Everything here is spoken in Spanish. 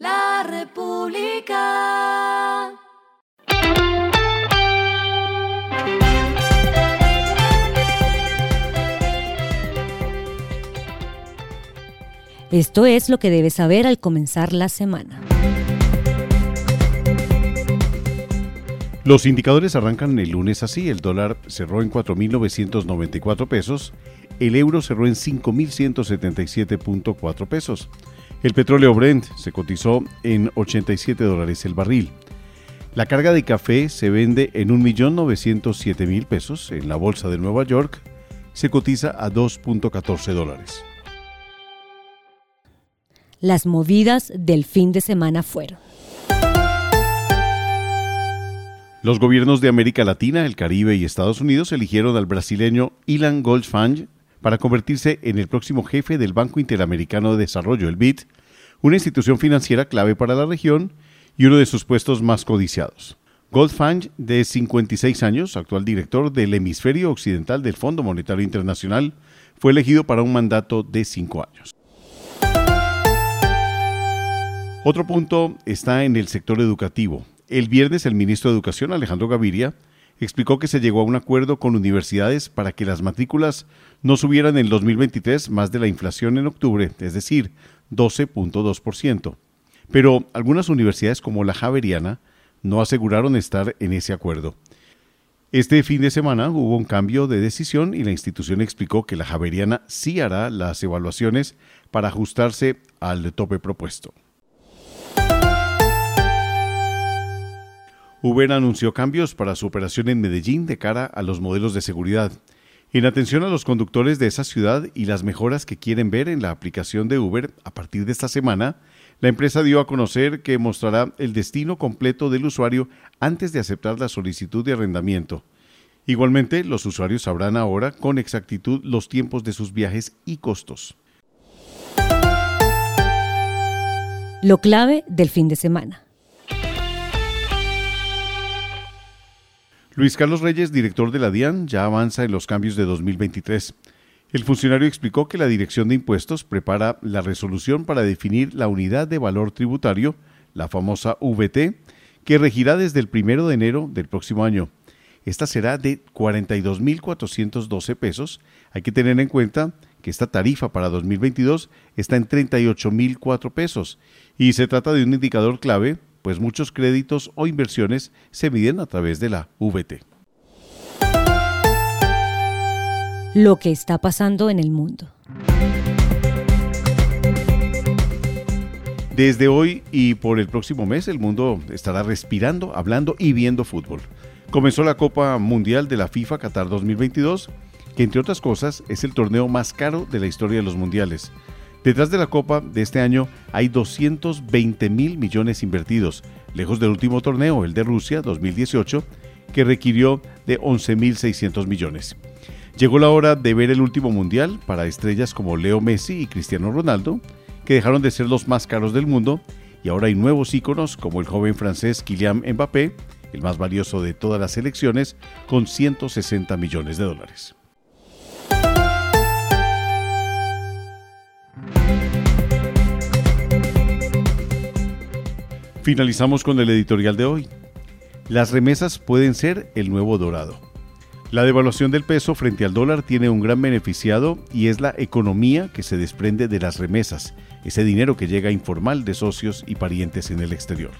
La República. Esto es lo que debes saber al comenzar la semana. Los indicadores arrancan el lunes así. El dólar cerró en 4.994 pesos, el euro cerró en 5.177.4 pesos. El petróleo Brent se cotizó en 87 dólares el barril. La carga de café se vende en 1.907.000 pesos. En la bolsa de Nueva York se cotiza a 2.14 dólares. Las movidas del fin de semana fueron. Los gobiernos de América Latina, el Caribe y Estados Unidos eligieron al brasileño Ilan Goldfang para convertirse en el próximo jefe del Banco Interamericano de Desarrollo, el BID, una institución financiera clave para la región y uno de sus puestos más codiciados. Goldfang, de 56 años, actual director del hemisferio occidental del Fondo Monetario Internacional, fue elegido para un mandato de cinco años. Otro punto está en el sector educativo. El viernes el ministro de Educación, Alejandro Gaviria, explicó que se llegó a un acuerdo con universidades para que las matrículas no subieran en 2023 más de la inflación en octubre, es decir, 12.2%. Pero algunas universidades como la Javeriana no aseguraron estar en ese acuerdo. Este fin de semana hubo un cambio de decisión y la institución explicó que la Javeriana sí hará las evaluaciones para ajustarse al tope propuesto. Uber anunció cambios para su operación en Medellín de cara a los modelos de seguridad. En atención a los conductores de esa ciudad y las mejoras que quieren ver en la aplicación de Uber a partir de esta semana, la empresa dio a conocer que mostrará el destino completo del usuario antes de aceptar la solicitud de arrendamiento. Igualmente, los usuarios sabrán ahora con exactitud los tiempos de sus viajes y costos. Lo clave del fin de semana. Luis Carlos Reyes, director de la DIAN, ya avanza en los cambios de 2023. El funcionario explicó que la Dirección de Impuestos prepara la resolución para definir la unidad de valor tributario, la famosa VT, que regirá desde el 1 de enero del próximo año. Esta será de 42.412 pesos. Hay que tener en cuenta que esta tarifa para 2022 está en 38.004 pesos y se trata de un indicador clave pues muchos créditos o inversiones se miden a través de la VT. Lo que está pasando en el mundo. Desde hoy y por el próximo mes el mundo estará respirando, hablando y viendo fútbol. Comenzó la Copa Mundial de la FIFA Qatar 2022, que entre otras cosas es el torneo más caro de la historia de los mundiales. Detrás de la Copa de este año hay 220 mil millones invertidos, lejos del último torneo, el de Rusia 2018, que requirió de 11.600 millones. Llegó la hora de ver el último mundial para estrellas como Leo Messi y Cristiano Ronaldo, que dejaron de ser los más caros del mundo, y ahora hay nuevos íconos como el joven francés Kylian Mbappé, el más valioso de todas las selecciones, con 160 millones de dólares. Finalizamos con el editorial de hoy. Las remesas pueden ser el nuevo dorado. La devaluación del peso frente al dólar tiene un gran beneficiado y es la economía que se desprende de las remesas, ese dinero que llega informal de socios y parientes en el exterior.